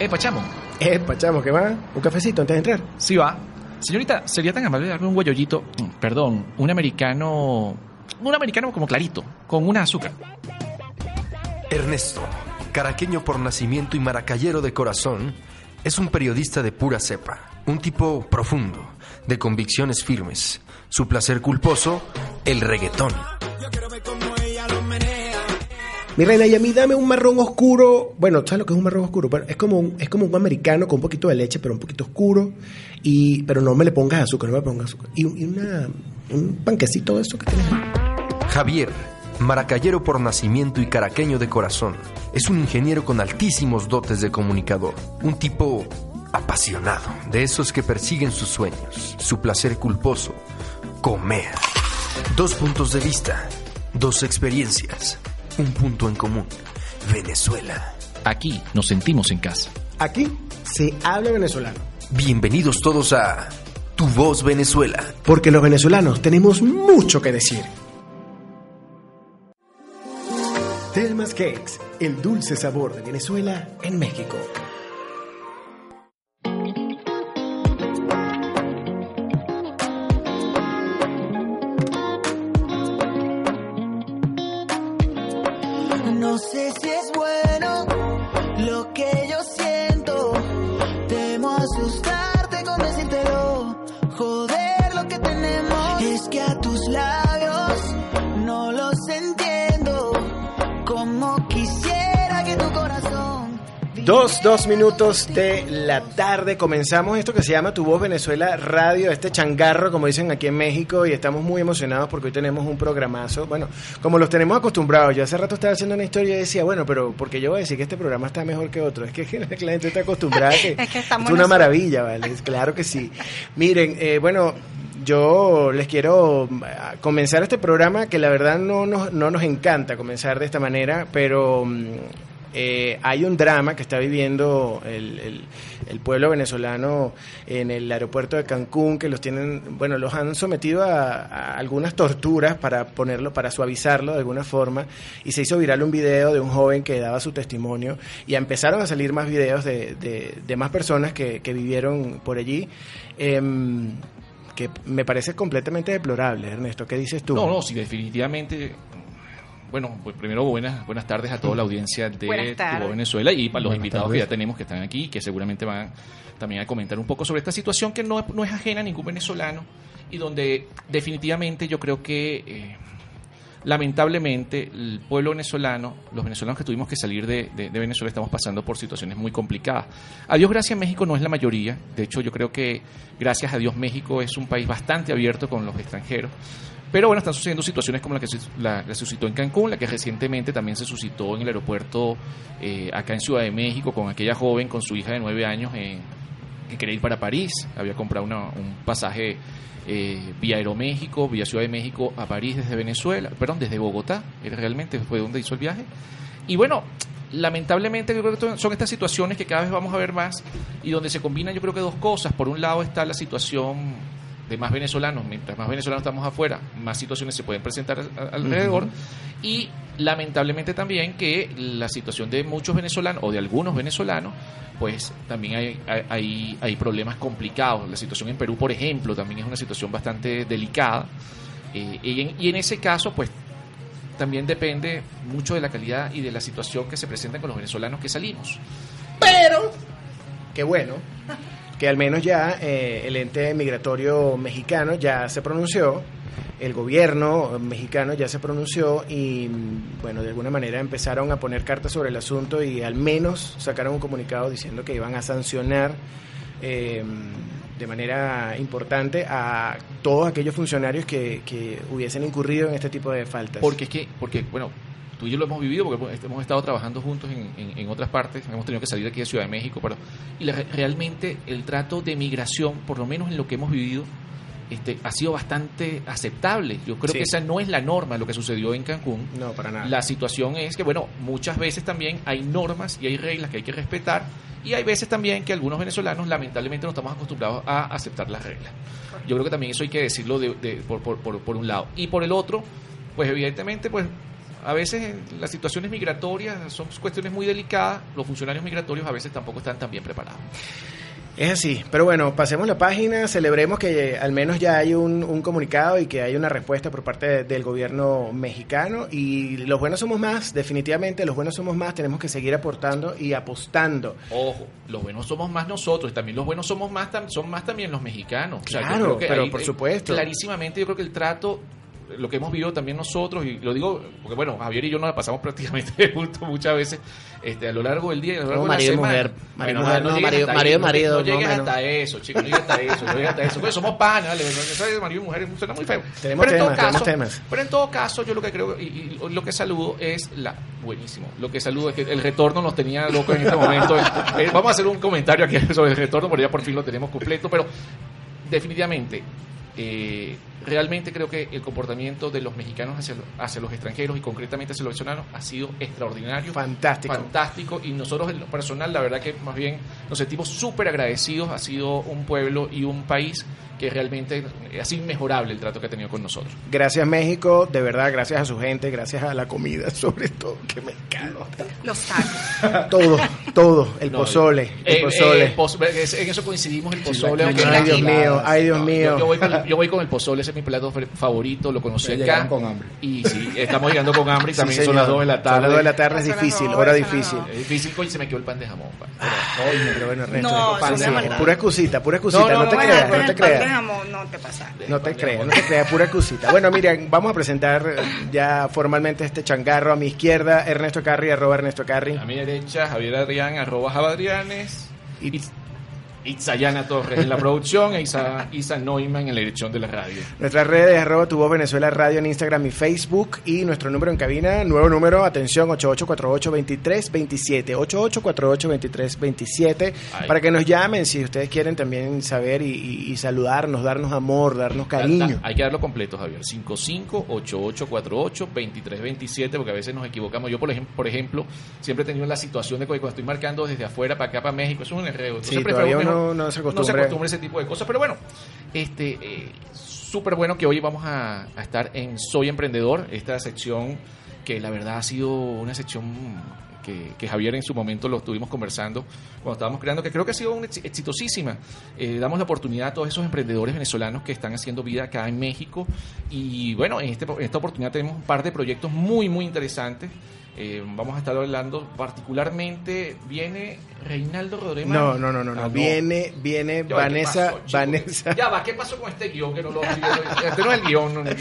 Eh, Pachamo. Eh, Pachamo, ¿qué va? ¿Un cafecito antes de entrar? Sí va. Señorita, ¿sería tan amable de darme un guayollito? Mm, Perdón, un americano... Un americano como clarito, con una azúcar. Ernesto, caraqueño por nacimiento y maracayero de corazón, es un periodista de pura cepa, un tipo profundo, de convicciones firmes. Su placer culposo, el reggaetón. Mi reina, y a mí dame un marrón oscuro. Bueno, ¿sabes lo que es un marrón oscuro? Bueno, es como un, es como un americano con un poquito de leche, pero un poquito oscuro. Y, pero no me le pongas azúcar, no me pongas azúcar. Y, un- y una, un panquecito de eso que tienes. Javier, maracayero por nacimiento y caraqueño de corazón, es un ingeniero con altísimos dotes de comunicador, un tipo apasionado, de esos que persiguen sus sueños, su placer culposo, comer. Dos puntos de vista, dos experiencias, un punto en común, Venezuela. Aquí nos sentimos en casa. Aquí se habla venezolano. Bienvenidos todos a Tu Voz Venezuela. Porque los venezolanos tenemos mucho que decir. Telmas Cakes, el dulce sabor de Venezuela en México. Dos, dos minutos de la tarde. Comenzamos esto que se llama Tu Voz Venezuela Radio, este changarro, como dicen aquí en México, y estamos muy emocionados porque hoy tenemos un programazo. Bueno, como los tenemos acostumbrados. Yo hace rato estaba haciendo una historia y decía, bueno, pero porque yo voy a decir que este programa está mejor que otro. Es que la gente está acostumbrada que, Es que estamos es una maravilla, ¿vale? Claro que sí. Miren, eh, bueno. Yo les quiero mm, a comenzar este programa que la verdad no nos, no nos encanta comenzar de esta manera, pero mm, eh, hay un drama que está viviendo el, pueblo venezolano en el aeropuerto de Cancún, que los tienen, bueno, los han sometido a, algunas torturas para ponerlo, para suavizarlo de alguna forma, y se hizo viral un video de un joven que daba su testimonio, y empezaron a salir más videos de, más personas que, que vivieron por allí. em, que me parece completamente deplorable, Ernesto. ¿Qué dices tú? No, no, sí, definitivamente. Bueno, pues primero buenas buenas tardes a toda la audiencia de Venezuela y para los Buenas invitados tardes. que ya tenemos que están aquí y que seguramente van también a comentar un poco sobre esta situación que no, no es ajena a ningún venezolano y donde definitivamente yo creo que eh, lamentablemente el pueblo venezolano, los venezolanos que tuvimos que salir de, de- de Venezuela estamos pasando por situaciones muy complicadas. A Dios gracias México no es la mayoría, de hecho yo creo que gracias a Dios México es un país bastante abierto con los extranjeros. Pero bueno, están sucediendo situaciones como la que se, la, la suscitó en Cancún, la que recientemente también se suscitó en el aeropuerto eh, acá en Ciudad de México con aquella joven con su hija de nueve años en- que quería ir para París, había comprado una- un pasaje eh, vía Aeroméxico, vía Ciudad de México a París desde Venezuela, perdón, desde Bogotá, realmente fue donde hizo el viaje. Y bueno, lamentablemente yo creo que son estas situaciones que cada vez vamos a ver más y donde se combinan yo creo que dos cosas. Por un lado está la situación de más venezolanos, mientras más venezolanos estamos afuera, más situaciones se pueden presentar alrededor. Y lamentablemente también que la situación de muchos venezolanos o de algunos venezolanos, pues también hay, hay- hay, hay problemas complicados. La situación en Perú, por ejemplo, también es una situación bastante delicada. Eh, y, en, y en ese caso, pues también depende mucho de la calidad y de la situación que se presenta con los venezolanos que salimos. Pero, qué bueno, que al menos ya eh, el ente migratorio mexicano ya se pronunció, el gobierno mexicano ya se pronunció y, bueno, de alguna manera empezaron a poner cartas sobre el asunto y al menos sacaron un comunicado diciendo que iban a sancionar eh, de manera importante a todos aquellos funcionarios que, que hubiesen incurrido en este tipo de faltas. Porque es que, porque, bueno, tú y yo lo hemos vivido porque hemos estado trabajando juntos en, en- en otras partes, hemos tenido que salir de aquí de Ciudad de México, pero y la- realmente el trato de migración, por lo menos en lo que hemos vivido, este, ha sido bastante aceptable. Yo creo Sí. que esa no es la norma lo que sucedió en Cancún. No, para nada. La situación es que, bueno, muchas veces también hay normas y hay reglas que hay que respetar y hay veces también que algunos venezolanos lamentablemente no estamos acostumbrados a aceptar las reglas. Yo creo que también eso hay que decirlo de, de- por, por, por, por un lado. Y por el otro, pues evidentemente, pues a veces las situaciones migratorias son cuestiones muy delicadas, los funcionarios migratorios a veces tampoco están tan bien preparados. Es así, pero bueno, pasemos la página, celebremos que al menos ya hay un, un comunicado y que hay una respuesta por parte de- del gobierno mexicano y los buenos somos más, definitivamente los buenos somos más, tenemos que seguir aportando y apostando. Ojo, los buenos somos más nosotros y también los buenos somos más son más también los mexicanos. O sea, yo Claro, creo que pero ahí, por eh, supuesto. Clarísimamente yo creo que el trato lo que hemos vivido también nosotros y lo digo porque bueno, Javier y yo nos la pasamos prácticamente juntos muchas veces este a lo largo del día a lo largo No, de marido y mujer, marido y mujer, no, marido- hasta ahí, marido y no- marido, llegues hasta eso, chicos, no llegues hasta eso, no llegues hasta eso. Pues somos panas, ¿vale? De marido y mujer suena muy feo. Tenemos pero en todo temas, tenemos caso, temas. pero en todo caso, yo lo que creo y, y lo que saludo es la. Buenísimo. Lo que saludo es que el retorno nos tenía loco en este momento. Eh, vamos a hacer un comentario aquí sobre el retorno, porque ya por fin lo tenemos completo. Pero definitivamente, eh, realmente creo que el comportamiento de los mexicanos hacia, hacia los extranjeros y concretamente hacia los venezolanos ha sido extraordinario. Fantástico. Fantástico. Y nosotros, en lo personal, la verdad que más bien nos sentimos súper agradecidos. Ha sido un pueblo y un país que realmente ha sido inmejorable el trato que ha tenido con nosotros. Gracias México, de verdad, gracias a su gente, gracias a la comida, sobre todo, que me encanta. Los tacos. Todo, todo, el No, pozole, el eh, pozole. eh, el poz- es- en eso coincidimos el pozole. aunque- Ay, Dios mío, ay, Dios No, mío. Yo, yo voy con, yo voy con el pozole, ese es mi plato fa- favorito, lo conocí acá. con hambre. Y sí, estamos llegando con hambre y Sí, también son las 2 de la Son tarde. las 2 de la tarde es Son difícil, hora son difícil. Es difícil, coño, se me quedó el pan de jamón. pa. Coño, pero bueno, Ernesto, No, pan de jamón. pura excusita, pura excusita, No, no, no, te no, creas, no, te el pan de creas. jamón no te pasa. No te creas, no te creas, pura excusita. Bueno, miren, vamos a presentar ya formalmente este changarro a mi izquierda, Ernesto Carri, arroba Ernesto Carri. A mi derecha, Javier Adrián, arroba Javadrianes. Y Itzayana Torres en la producción e Isa, Isa Neumann en la dirección de la radio. Nuestras redes, arroba tu voz Venezuela Radio en Instagram y Facebook. Y nuestro número en cabina, nuevo número, atención, 8848-2327. 8848-2327. Ay. Para que nos llamen si ustedes quieren también saber y, y- y saludarnos, darnos amor, darnos cariño. Da- da- Hay que darlo completo, Javier. 5588482327, porque a veces nos equivocamos. Yo, por ejemplo, por ejemplo siempre he tenido la situación de que cuando estoy marcando desde afuera para acá, para México, eso es un enredo. Entonces, Sí, prefiero no se no se acostumbra. acostumbra a ese tipo de cosas. Pero bueno, este eh, súper bueno que hoy vamos a, a estar en Soy Emprendedor, esta sección que la verdad ha sido una sección que, que Javier en su momento lo estuvimos conversando cuando estábamos creando, que creo que ha sido una ex- exitosísima. Eh, damos la oportunidad a todos esos emprendedores venezolanos que están haciendo vida acá en México. Y bueno, en, este, en esta oportunidad tenemos un par de proyectos muy, muy interesantes. Eh, vamos a estar hablando particularmente, viene Reinaldo Rodríguez. No, no, no, no, no. Ah, Viene, viene Ya, ¿qué Vanessa, pasó, chico? Vanessa. Ya va, ¿qué pasó con este guion? Que no lo Este no es el guion. No, no, no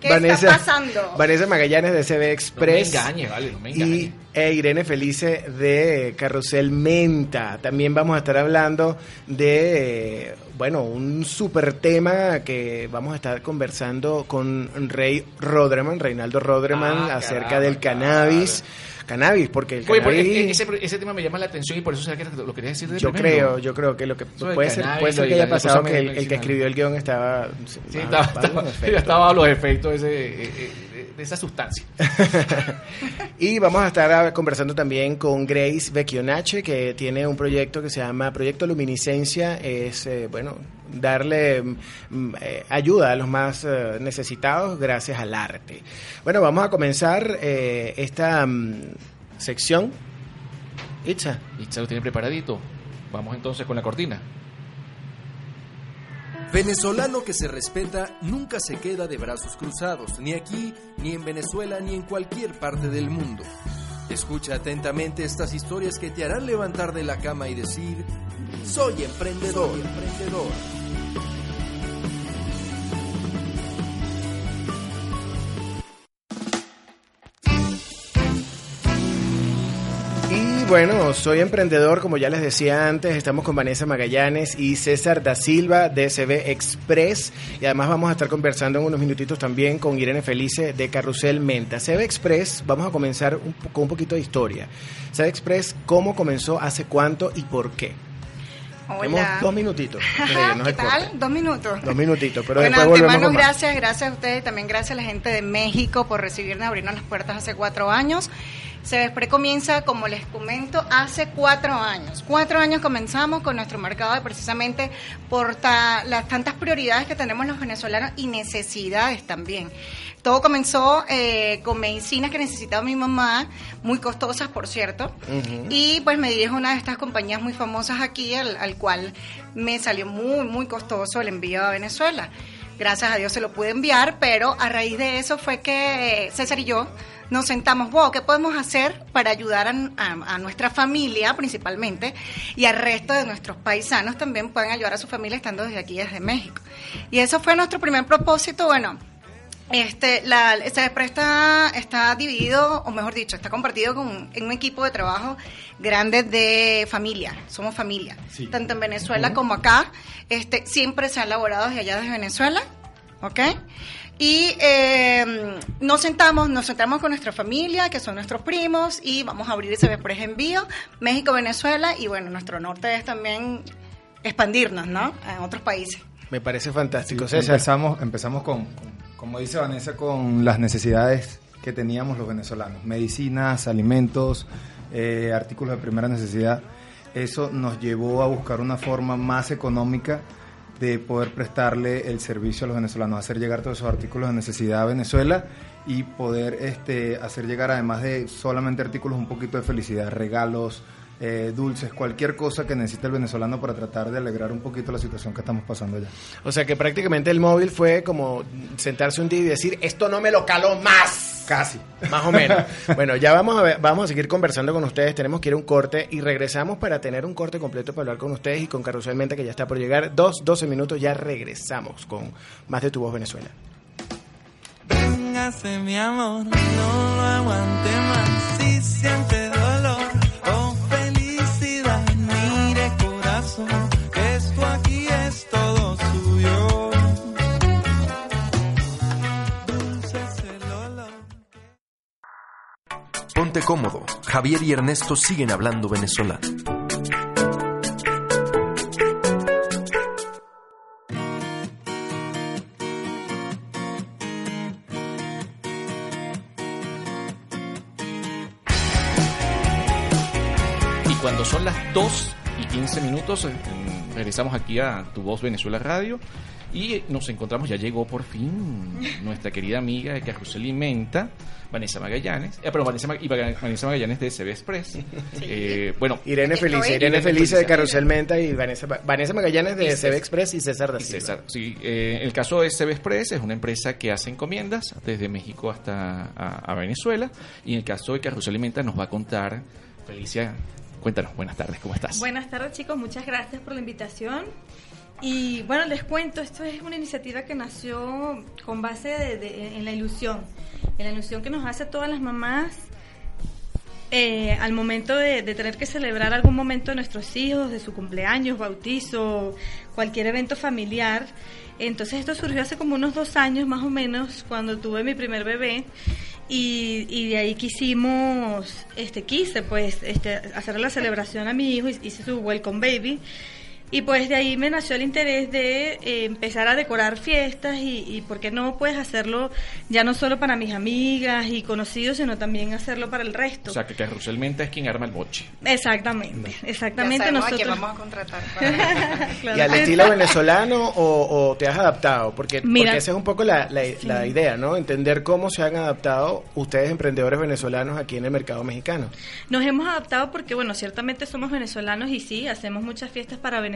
¿Qué Vanessa, está pasando? Vanessa Magallanes de CB me Express. engañes, vale, no me y engañes. E Irene Felice de Carrusel Menta. También vamos a estar hablando de, bueno, un super tema que vamos a estar conversando con Rey Rodreman, Reinaldo Rodreman, Ah, acerca caramba, del cannabis. Cannabis, porque el Oye, porque ese, ese tema me llama la atención y por eso será que lo quería decir de Yo primero. creo, yo creo que lo que puede ser, puede ser que haya pasado que el, el que escribió el guion estaba... Sí, ah, estaba, estaba- los efectos ese, eh, eh, de- esa sustancia. y vamos a estar conversando también con Grace Vecchionache, que tiene un proyecto que se llama Proyecto Luminiscencia. Es, eh, bueno, darle mm, eh, ayuda a los más eh, necesitados gracias al arte. Bueno, vamos a comenzar eh, esta mm, sección. Itza. Ya lo tiene preparadito. Vamos entonces con la cortina. Venezolano que se respeta nunca se queda de brazos cruzados, ni aquí, ni en Venezuela, ni en cualquier parte del mundo. Escucha atentamente estas historias que te harán levantar de la cama y decir, soy emprendedor. Bueno, soy emprendedor, como ya les decía antes, estamos con Vanessa Magallanes y César da Silva de CB Express y además vamos a estar conversando en unos minutitos también con Irene Felice de Carrusel Menta. CB Express, vamos a comenzar un, con un poquito de historia. CB Express, ¿cómo comenzó, hace cuánto y por qué? Tenemos Hola. dos minutitos. ¿Qué tal? Dos minutos. Dos minutitos, pero bueno, después volvemos antemano, con más. gracias, gracias a ustedes, también gracias a la gente de México por recibirnos, abrirnos las puertas hace cuatro años. Sebespre comienza, como les comento, hace cuatro años. Cuatro años comenzamos con nuestro mercado de precisamente por ta- las tantas prioridades que tenemos los venezolanos y necesidades también. Todo comenzó eh, con medicinas que necesitaba mi mamá, muy costosas, por cierto. Y pues me dirijo a una de estas compañías muy famosas aquí, al, al cual me salió muy, muy costoso el envío a Venezuela. Gracias a Dios se lo pude enviar, pero a raíz de eso fue que eh, César y yo nos sentamos, wow, ¿qué podemos hacer para ayudar a, a- a nuestra familia principalmente y al resto de nuestros paisanos también pueden ayudar a su familia estando desde aquí, desde México? Y eso fue nuestro primer propósito, bueno, este, la, este está, está dividido, o mejor dicho, está compartido con, en un equipo de trabajo grande de familia. Somos familia. Tanto en Venezuela como acá. Este, siempre se ha elaborado desde allá desde Venezuela. ¿Ok? Y eh, nos sentamos, nos sentamos con nuestra familia, que son nuestros primos, y vamos a abrir ese Express envío, México, Venezuela, y bueno, nuestro norte es también expandirnos, ¿no? En otros países. Me parece fantástico. Sí, empezamos, empezamos con, con- como dice Vanessa, con las necesidades que teníamos los venezolanos. Medicinas, alimentos, eh, artículos de primera necesidad. Eso nos llevó a buscar una forma más económica de poder prestarle el servicio a los venezolanos, hacer llegar todos esos artículos de necesidad a Venezuela y poder este, hacer llegar, además de solamente artículos, un poquito de felicidad, regalos, eh, dulces, cualquier cosa que necesite el venezolano para tratar de alegrar un poquito la situación que estamos pasando allá. O sea que prácticamente el móvil fue como sentarse un día y decir, esto no me lo caló más. Casi. Más o menos. bueno, ya vamos a ver, vamos a seguir conversando con ustedes. Tenemos que ir a un corte y regresamos para tener un corte completo para hablar con ustedes y con Carrusel Menta que ya está por llegar. Dos, doce minutos, ya regresamos con más de Tu Voz Venezuela. Véngase mi amor, no lo aguante más. Si siente Cómodo. Javier y Ernesto siguen hablando venezolano. Y cuando son las 2 y 15 minutos, eh, regresamos aquí a Tu Voz Venezuela Radio y nos encontramos, ya llegó por fin nuestra querida amiga de Carrusel y Menta, Vanessa Magallanes, eh, perdón, Vanessa, y Vanessa Magallanes de CB Express. Eh, bueno, Irene Felice, Irene Irene Felice de. Carrusel Menta y Vanessa, Vanessa Magallanes de Y CB. Express y César da Y Silva. César, sí, eh, el caso de CB Express es una empresa que hace encomiendas desde México hasta a, a Venezuela. Y en el caso de Carrusel Alimenta nos va a contar Felicia. Cuéntanos, buenas tardes, ¿cómo estás? Buenas tardes chicos, muchas gracias por la invitación. Y bueno, les cuento, esto es una iniciativa que nació con base de- en la ilusión, en la ilusión que nos hace todas las mamás eh, al momento de, tener que celebrar algún momento de nuestros hijos, de su cumpleaños, bautizo, cualquier evento familiar. Entonces esto surgió hace como unos dos años más o menos, cuando tuve mi primer bebé. Y, y de ahí quisimos, este, quise pues este, hacer la celebración a mi hijo, hice su welcome baby. Y pues de ahí me nació el interés de eh, empezar a decorar fiestas y, y por qué no puedes hacerlo ya no solo para mis amigas y conocidos, sino también hacerlo para el resto. O sea, que Carrusel Menta es quien arma el boche. Exactamente, exactamente. Ya sabemos a nosotros quién vamos a contratar. para- Claro ¿Y al estilo venezolano o, o te has adaptado? Porque, Mira. porque esa es un poco la, la- la idea, ¿no? Entender cómo se han adaptado ustedes, emprendedores venezolanos, aquí en el mercado mexicano. Nos hemos adaptado porque, bueno, ciertamente somos venezolanos y sí, hacemos muchas fiestas para venezolanos,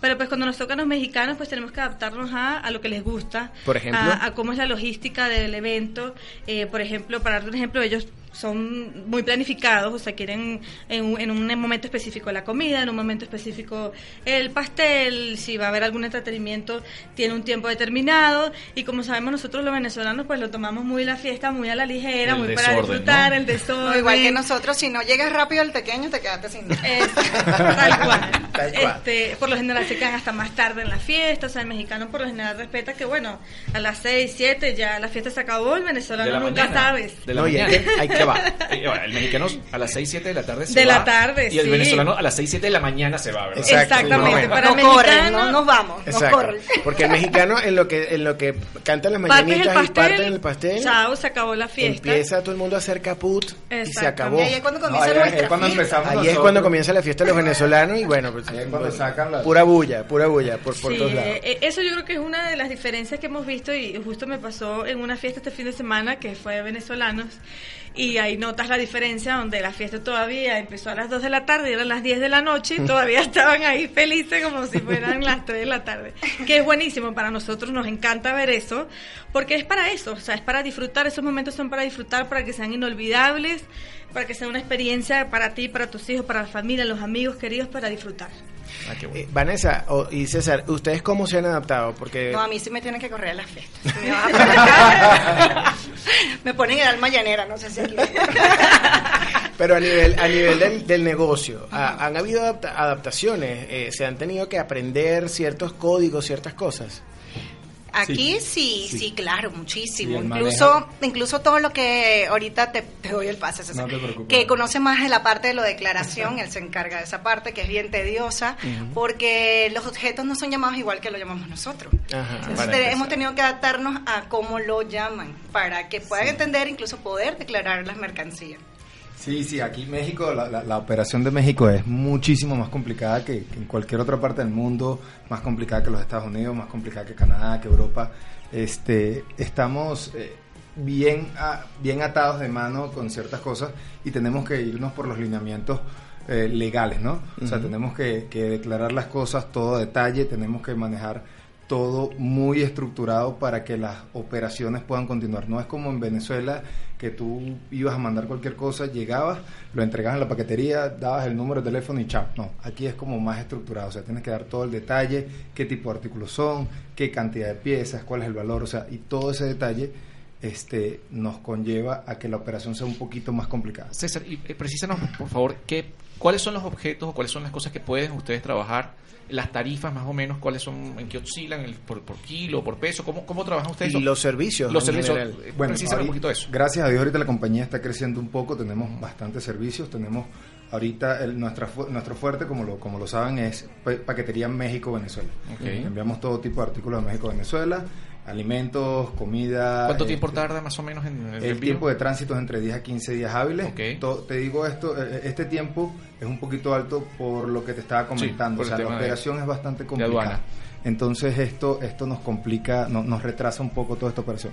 pero pues cuando nos tocan los mexicanos, pues tenemos que adaptarnos a, a lo que les gusta. Por ejemplo. A, a cómo es la logística del evento. Eh, por ejemplo, para darte un ejemplo, ellos son muy planificados, o sea, quieren en un, en un momento específico la comida, en un momento específico el pastel, si va a haber algún entretenimiento, tiene un tiempo determinado, y como sabemos nosotros los venezolanos, pues lo tomamos muy la fiesta, muy a la ligera, El muy para disfrutar, ¿no? el desorden. No, igual que nosotros, si no llegas rápido al pequeño, te quedaste sin nada. Es- tal cual. Tal cual. Este, por lo general se quedan hasta más tarde en la fiesta, o sea, el mexicano por lo general respeta que, bueno, a las 6, 7 ya la fiesta se acabó, el venezolano la nunca mañana. sabes. De la No, y hay mañana. que- hay que va. Bueno, el mexicano a las 6, 7 de la tarde se De va. la tarde, Y el sí. venezolano a las 6, 7 de la mañana se va, ¿verdad? Exacto. Exactamente, No, para no corren, mexicano, no nos vamos, no Exacto. corren. Porque el mexicano en lo que en lo que canta las mañanitas y pastel, parten el pastel, chao, se acabó la fiesta. empieza todo el mundo a hacer caput y se acabó. Y ahí es cuando No, comienza ahí es- cuando empezamos Ahí es cuando comienza la fiesta de los venezolanos y bueno, pues, Ahí es cuando sacan la- pura bulla, pura bulla por, por Sí, todos lados. eh, eso yo creo que es una de las diferencias que hemos visto y justo me pasó en una fiesta este fin de semana que fue de venezolanos y ahí notas la diferencia donde la fiesta todavía empezó a las 2 de la tarde y eran las 10 de la noche y todavía estaban ahí felices como si fueran las 3 de la tarde. Que es buenísimo, para nosotros nos encanta ver eso porque es para eso, o sea, es para disfrutar, esos momentos son para disfrutar, para que sean inolvidables, para que sea una experiencia para ti, para tus hijos, para la familia, los amigos queridos, para disfrutar. Ah, qué bueno. Eh, Vanessa o- y César, ¿ustedes cómo se han adaptado? Porque No, a mí sí me tienen que correr a las fiestas. Me, a me ponen el alma llanera, no sé si aquí. Pero a nivel, a nivel del, del negocio, ¿ha- ¿han habido adapta- adaptaciones? Eh, ¿Se han tenido que aprender ciertos códigos, ciertas cosas? Aquí sí, sí, claro, muchísimo. Sí, incluso, incluso todo lo que ahorita te, te doy el pase, César, No que conoce más de la parte de la declaración, él se encarga de esa parte que es bien tediosa, porque los objetos no son llamados igual que lo llamamos nosotros. Ajá. Entonces te- hemos tenido que adaptarnos a cómo lo llaman, para que puedan entender, incluso poder declarar las mercancías. Sí, sí, aquí México, la, la- la operación de México es muchísimo más complicada que, que en cualquier otra parte del mundo, más complicada que los Estados Unidos, más complicada que Canadá, que Europa. Este, estamos eh, bien, a- bien atados de mano con ciertas cosas y tenemos que irnos por los lineamientos eh, legales, ¿no? O sea, tenemos que, que declarar las cosas todo a detalle, tenemos que manejar todo muy estructurado para que las operaciones puedan continuar. No es como en Venezuela que tú ibas a mandar cualquier cosa, llegabas, lo entregabas en la paquetería, dabas el número de teléfono y chao. No, aquí es como más estructurado, o sea, tienes que dar todo el detalle, qué tipo de artículos son, qué cantidad de piezas, cuál es el valor, o sea, y todo ese detalle este, nos conlleva a que la operación sea un poquito más complicada. César, y, eh, precísanos, por favor, qué, cuáles son los objetos o cuáles son las cosas que pueden ustedes trabajar, las tarifas más o menos, cuáles son, en qué oscilan, el, por, por kilo, por peso, cómo, cómo trabajan ustedes. Y los servicios. Los en servicios, general. eh, Bueno, precísame un poquito eso. Gracias a Dios ahorita la compañía está creciendo un poco, tenemos bastantes servicios, tenemos ahorita el, nuestra, nuestro fuerte, como lo, como lo saben, es pa- paquetería México-Venezuela. Enviamos todo tipo de artículos de México-Venezuela, alimentos, comida. ¿Cuánto eh, tiempo tarda más o menos en el, el envío? tiempo de tránsito es entre 10 a 15 días hábiles. Ok. To- te digo esto, eh, este tiempo es un poquito alto por lo que te estaba comentando. o sea, la de- operación es bastante complicada. Entonces esto, esto nos complica, no- nos retrasa un poco toda esta operación.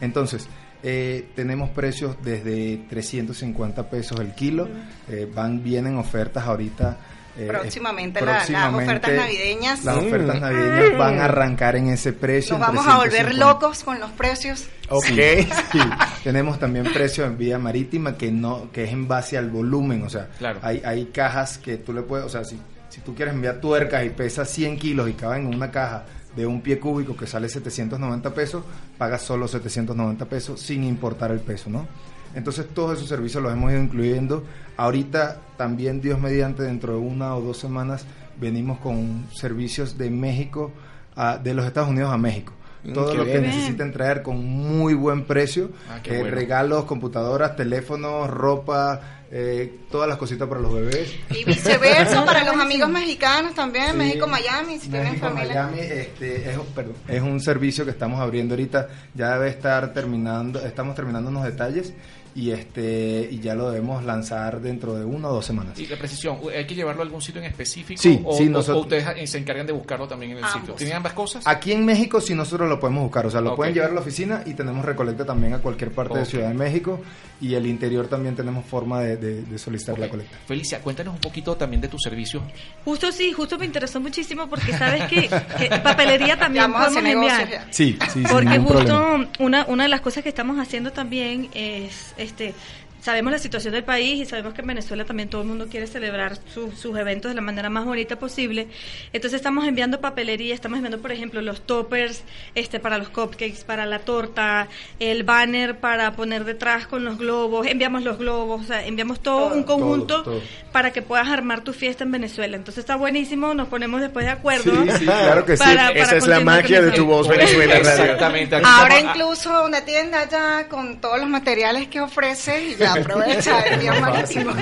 Entonces, eh, tenemos precios desde 350 pesos el kilo. eh, van, vienen ofertas ahorita. Eh, Próximamente eh, la- las ofertas navideñas. Las Mm. ofertas navideñas van a arrancar en ese precio. Nos vamos a volver 350. locos con los precios. Ok. Sí, tenemos también precio en vía marítima que no que es en base al volumen, o sea, Claro. hay, hay cajas que tú le puedes, o sea, si, si tú quieres enviar tuercas y pesa 100 kilos y caben en una caja de un pie cúbico que sale 790 pesos, pagas solo 790 pesos sin importar el peso, ¿no? Entonces todos esos servicios los hemos ido incluyendo. Ahorita también, Dios mediante, dentro de una o dos semanas, venimos con servicios de México, a- de los Estados Unidos a México. Mm, Todo lo que necesiten traer con muy buen precio. Ah, Eh, bueno. Regalos, computadoras, teléfonos, ropa, eh, todas las cositas para los bebés. Y viceversa para los amigos mexicanos también, Sí. México, Miami, si tienen México, familia. Miami, este, es, un- perdón, es un servicio que estamos abriendo ahorita. Ya debe estar terminando, estamos terminando unos detalles y este y ya lo debemos lanzar dentro de una o dos semanas. Y la precisión, ¿hay que llevarlo a algún sitio en específico? Sí, o, sí, nosotros- o ustedes se encargan de buscarlo también en el Ambos. sitio? ¿Tienen ambas cosas? Aquí en México sí nosotros lo podemos buscar, o sea, lo pueden llevar a la oficina y tenemos recolecta también a cualquier parte de. Ciudad de México y el interior también tenemos forma de, de- de solicitar la Ok. colecta. Felicia, cuéntanos un poquito también de tu servicio. Justo sí, justo me interesó muchísimo porque sabes que, que papelería también podemos enviar. Sí, sí, Porque justo una, una de las cosas que estamos haciendo también es este sabemos la situación del país y sabemos que en Venezuela también todo el mundo quiere celebrar su- sus eventos de la manera más bonita posible. Entonces estamos enviando papelería, estamos enviando, por ejemplo, los toppers este, para los cupcakes, para la torta, el banner para poner detrás con los globos, enviamos los globos, o sea, enviamos todo, un conjunto todo. para que puedas armar tu fiesta en Venezuela. Entonces está buenísimo, nos ponemos después de acuerdo. Sí, sí, claro que sí. para- para Esa es la magia de tu voz Venezuela. Exactamente. Ahora incluso una tienda ya con todos los materiales que ofrece y ya aprovecha el día marítimo.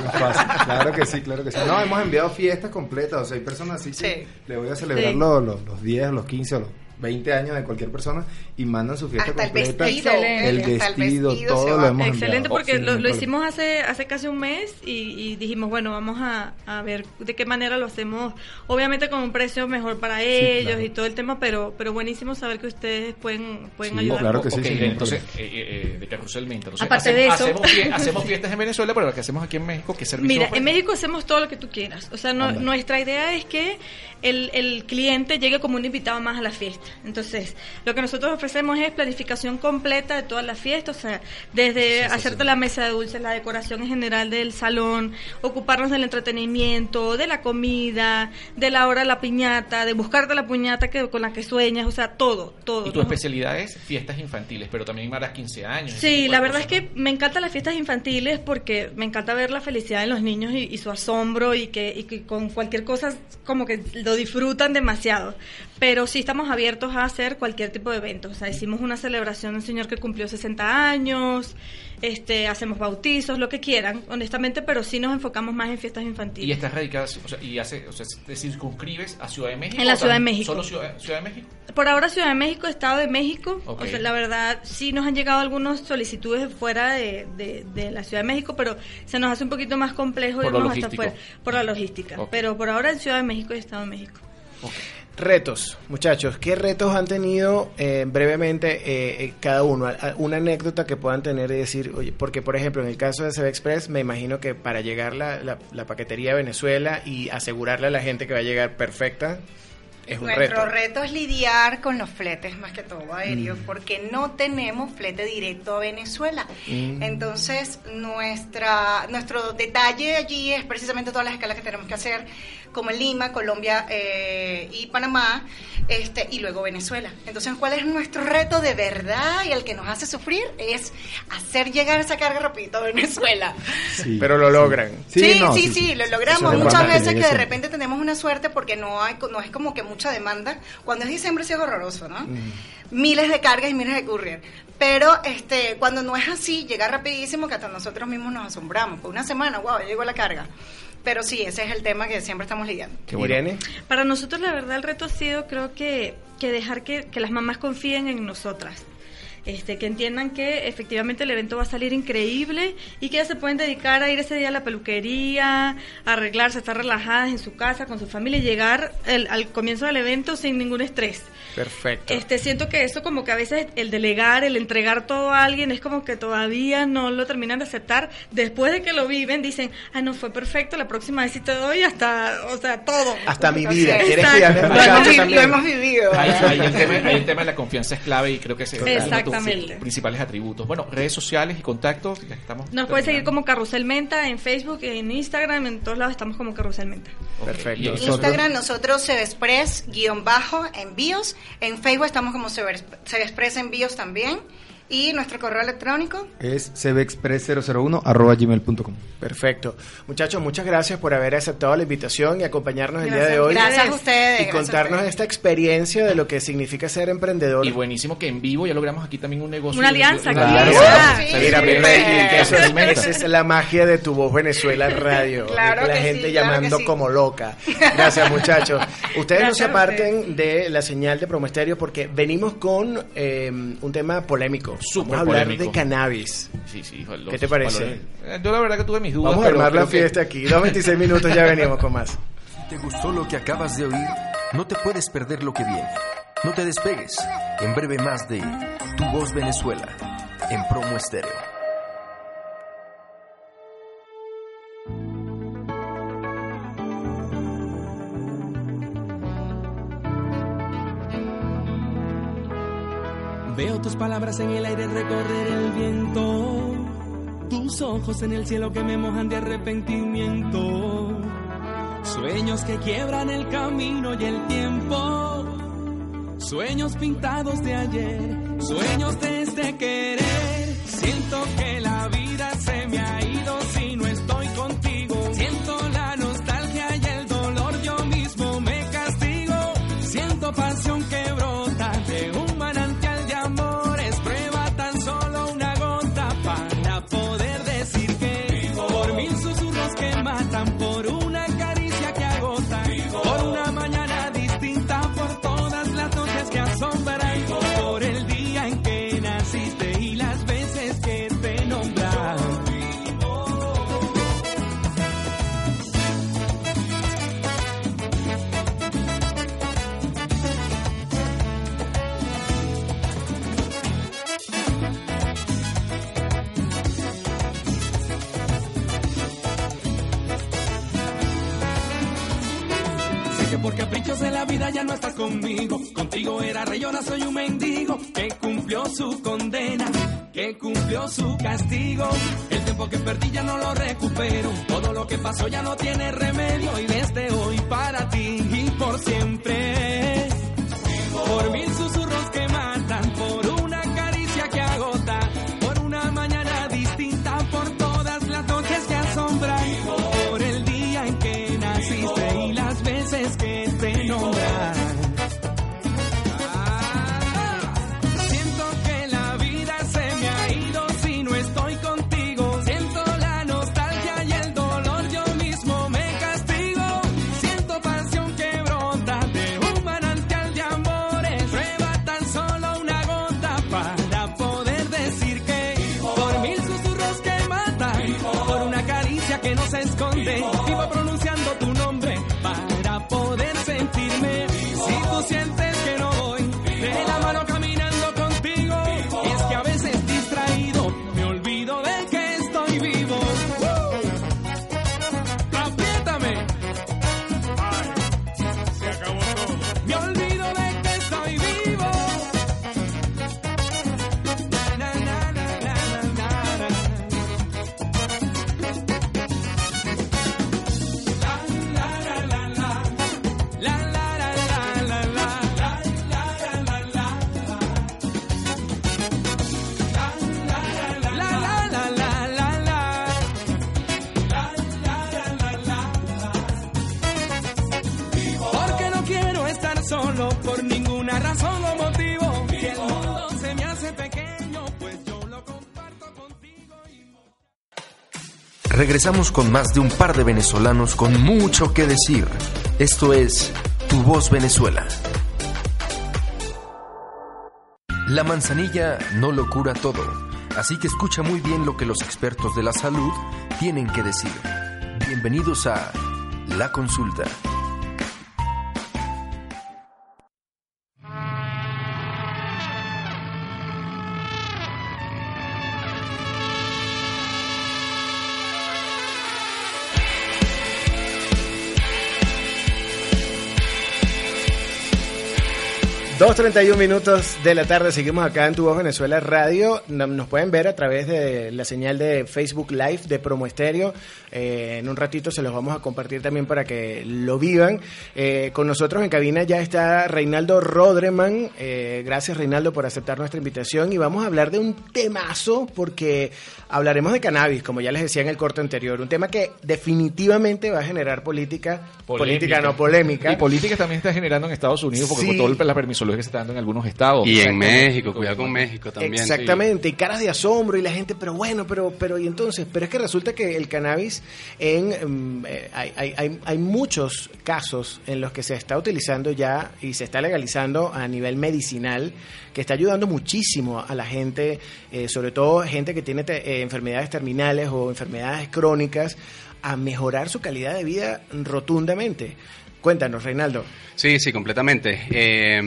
Claro que sí, claro que sí. No, hemos enviado fiestas completas. O sea, hay personas así que Sí. le voy a celebrar Sí. los, los, los 10, los 15 o los 20 años de cualquier persona y mandan su fiesta Hasta el completa. vestido. el hasta el vestido, vestido todo lo hemos Excelente, enviado. porque lo, hicimos hace hace casi un mes y, y dijimos, bueno, vamos a, a ver de qué manera lo hacemos. Obviamente con un precio mejor para ellos claro. y todo el tema, pero pero buenísimo saber que ustedes pueden pueden Sí, ayudar. claro que sí, Ok, sin ningún entonces, eh, eh, eh, de Carrusel. Entonces, Aparte hacemos, de eso. Hacemos, hacemos fiestas en Venezuela, pero lo que hacemos aquí en México, ¿qué servicio Mira, en México hacemos todo lo que tú quieras. O sea, no- nuestra idea es que el, el cliente llegue como un invitado más a la fiesta. Entonces, lo que nosotros ofrecemos es planificación completa de toda la fiesta. O sea, desde hacerte la mesa de dulces, la decoración en general del salón, ocuparnos del entretenimiento, de la comida, de la hora de la piñata, de buscarte la piñata que, con la que sueñas. O sea, todo, todo. Y tu ¿no? especialidad es fiestas infantiles, pero también harás 15 años. Sí, la verdad es que me encantan las fiestas infantiles porque me encanta ver la felicidad de los niños y, y su asombro y que, y que con cualquier cosa como que lo disfrutan demasiado. Pero sí estamos abiertos a hacer cualquier tipo de evento. O sea, hicimos una celebración de un señor que cumplió 60 años, este, hacemos bautizos, lo que quieran, honestamente, pero sí nos enfocamos más en fiestas infantiles. Y estás radicada, o sea, y hace, o sea, te circunscribes a Ciudad de México. En la Ciudad de México. ¿Solo Ciudad, Ciudad de México? Por ahora Ciudad de México, Estado de México. O sea, la verdad sí nos han llegado algunas solicitudes fuera de, de- de la Ciudad de México, pero se nos hace un poquito más complejo Por irnos hasta afuera por la logística. Pero por ahora en Ciudad de México y Estado de México. Retos, muchachos, ¿qué retos han tenido eh, brevemente eh, eh, cada uno? Una anécdota que puedan tener y decir, oye, porque por ejemplo en el caso de CB Express, me imagino que para llegar la, la, la paquetería a Venezuela y asegurarle a la gente que va a llegar perfecta, es un Nuestro reto. reto es lidiar con los fletes más que todo aéreos, Mm. porque no tenemos flete directo a Venezuela. Mm. Entonces, nuestra nuestro detalle allí es precisamente todas las escalas que tenemos que hacer, como en Lima, Colombia eh, y Panamá, este y luego Venezuela. Entonces, ¿cuál es nuestro reto de verdad y el que nos hace sufrir? Es hacer llegar esa carga rapidito a Venezuela. Sí, Pero lo logran. Sí, no, sí, sí, lo logramos. Muchas verdad veces que de repente tenemos una suerte porque no hay no es como que mucha demanda. Cuando es diciembre sí es horroroso, ¿no? Miles de cargas y miles de courier. Pero este cuando no es así, llega rapidísimo que hasta nosotros mismos nos asombramos. Por una semana, wow, llegó la carga. Pero sí, ese es el tema que siempre estamos lidiando. Qué bueno. Irene, Para nosotros la verdad el reto ha sido creo que, que dejar que, que las mamás confíen en nosotras. Este, que entiendan que efectivamente el evento va a salir increíble y que ellas se pueden dedicar a ir ese día a la peluquería, a arreglarse, a estar relajadas en su casa con su familia y llegar el- al comienzo del evento sin ningún estrés. perfecto. Este, siento que eso como que a veces el delegar, el entregar todo a alguien es como que todavía no lo terminan de aceptar. Después de que lo viven, dicen, ah, no, fue perfecto, la próxima vez sí te doy hasta, o sea, todo. Hasta mi vida. sea, ¿Quieres exacto. cuidarme Lo hemos, lo hemos vivido. ¿verdad? ahí el tema, ahí el tema de la confianza es clave y creo que de tus Exactamente. principales atributos. Bueno, redes sociales y contactos, ya estamos Nos pueden seguir terminando. como Carrusel Menta en Facebook, en Instagram, en todos lados estamos como Carrusel Menta. Perfecto. En nosotros- Instagram nosotros Sebexpress guion bajo envíos. En Facebook estamos como Sebexpress envíos también. Y nuestro correo electrónico. Es cbexpress001 arroba gmail.com. Perfecto. Muchachos, muchas gracias por haber aceptado la invitación y acompañarnos el día de hoy. Gracias a ustedes. Y gracias contarnos ustedes. esta experiencia de lo que significa ser emprendedor. Y buenísimo que en vivo ya logramos aquí también un negocio. Una alianza Una. Sí, Mira, sí, sí. esa es la magia de tu voz Venezuela Radio. Claro la que gente sí, claro llamando que sí. como loca. Gracias, muchachos. Ustedes no se aparten de la señal de Promoesterio porque venimos con eh, un tema polémico. Súper Vamos a hablar polémico. de cannabis. Sí, sí, los ¿Qué te parece? valores. Eh, Yo la verdad que tuve mis dudas. Vamos a pero armar la que- fiesta aquí. Dos 26 minutos, ya venimos con más. ¿Te gustó lo que acabas de oír? No te puedes perder lo que viene. No te despegues. En breve más de Tu Voz Venezuela en Promo Estéreo. Veo tus palabras en el aire recorrer el viento. tus ojos en el cielo que me mojan de arrepentimiento. Sueños que quiebran el camino y el tiempo. Sueños pintados de ayer, sueños de este querer. Siento que la vida ya no estás conmigo. Contigo era rey, ahora soy un mendigo que cumplió su condena, que cumplió su castigo. El tiempo que perdí ya no lo recupero. Todo lo que pasó ya no tiene remedio. Y desde hoy para ti y por siempre. Por mil Regresamos con más de un par de venezolanos con mucho que decir. Esto es Tu Voz Venezuela. La manzanilla no lo cura todo, así que escucha muy bien lo que los expertos de la salud tienen que decir. Bienvenidos a La Consulta. Dos treinta y un minutos de la tarde, seguimos acá en Tu Voz Venezuela Radio. No- Nos pueden ver a través de la señal de Facebook Live de Promo Estéreo. Eh, en un ratito se los vamos a compartir también para que lo vivan. Eh, con nosotros en cabina ya está Reinaldo Rodreman. Eh, gracias Reinaldo por aceptar nuestra invitación y vamos a hablar de un temazo porque hablaremos de cannabis, como ya les decía en el corte anterior. Un tema que definitivamente va a generar política, política no polémica. Y política también está generando en Estados Unidos, porque Sí. con todo el- la permisología que se está dando en algunos estados. Y en. México, cuidado con México también. Exactamente, y caras de asombro y la gente, pero bueno, pero, pero y entonces, pero es que resulta que el cannabis en mm, eh, hay, hay, hay, hay muchos casos en los que se está utilizando ya y se está legalizando a nivel medicinal, que está ayudando muchísimo a la gente, eh, sobre todo gente que tiene te- eh, enfermedades terminales o enfermedades crónicas, a mejorar su calidad de vida rotundamente. Cuéntanos, Reinaldo. Sí, sí, completamente. Eh,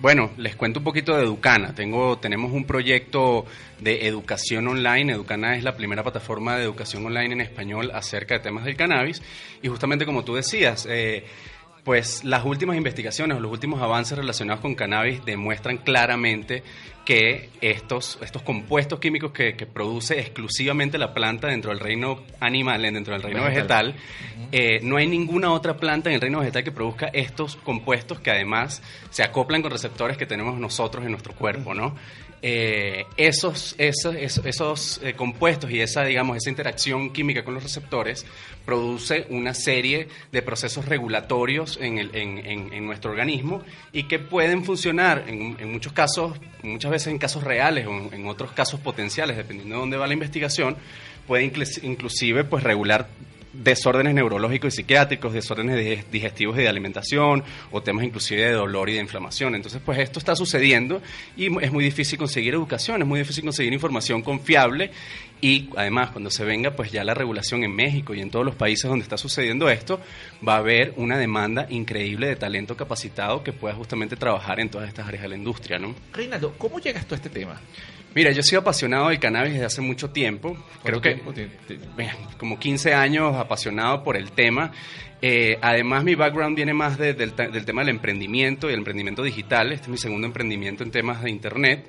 bueno, les cuento un poquito de Educana. Tengo, tenemos un proyecto de educación online. Educana es la primera plataforma de educación online en español acerca de temas del cannabis. Y justamente como tú decías, eh, pues las últimas investigaciones los últimos avances relacionados con cannabis demuestran claramente que estos, estos compuestos químicos que, que produce exclusivamente la planta dentro del reino animal, dentro del reino Vegetal. vegetal, eh, no hay ninguna otra planta en el reino vegetal que produzca estos compuestos que además se acoplan con receptores que tenemos nosotros en nuestro cuerpo, ¿no? Eh, esos esos, esos, esos, eh, compuestos y esa, digamos, esa interacción química con los receptores produce una serie de procesos regulatorios en, el- en- en- en nuestro organismo y que pueden funcionar en, en muchos casos, muchas veces en casos reales o en, otros casos potenciales, dependiendo de dónde va la investigación, puede inclus- inclusive pues regular desórdenes neurológicos y psiquiátricos, desórdenes dige- digestivos y de alimentación, o temas inclusive de dolor y de inflamación. Entonces, pues esto está sucediendo y es muy difícil conseguir educación, es muy difícil conseguir información confiable y además cuando se venga pues ya la regulación en México y en todos los países donde está sucediendo esto, va a haber una demanda increíble de talento capacitado que pueda justamente trabajar en todas estas áreas de la industria, ¿no? Reinaldo, ¿cómo llegas tú a este tema? Mira, yo he sido apasionado del cannabis desde hace mucho tiempo. Creo ¿Cuánto que te- Bien, como 15 años apasionado por el tema. Eh, además, mi background viene más de- del, del tema del emprendimiento y el emprendimiento digital. Este es mi segundo emprendimiento en temas de Internet.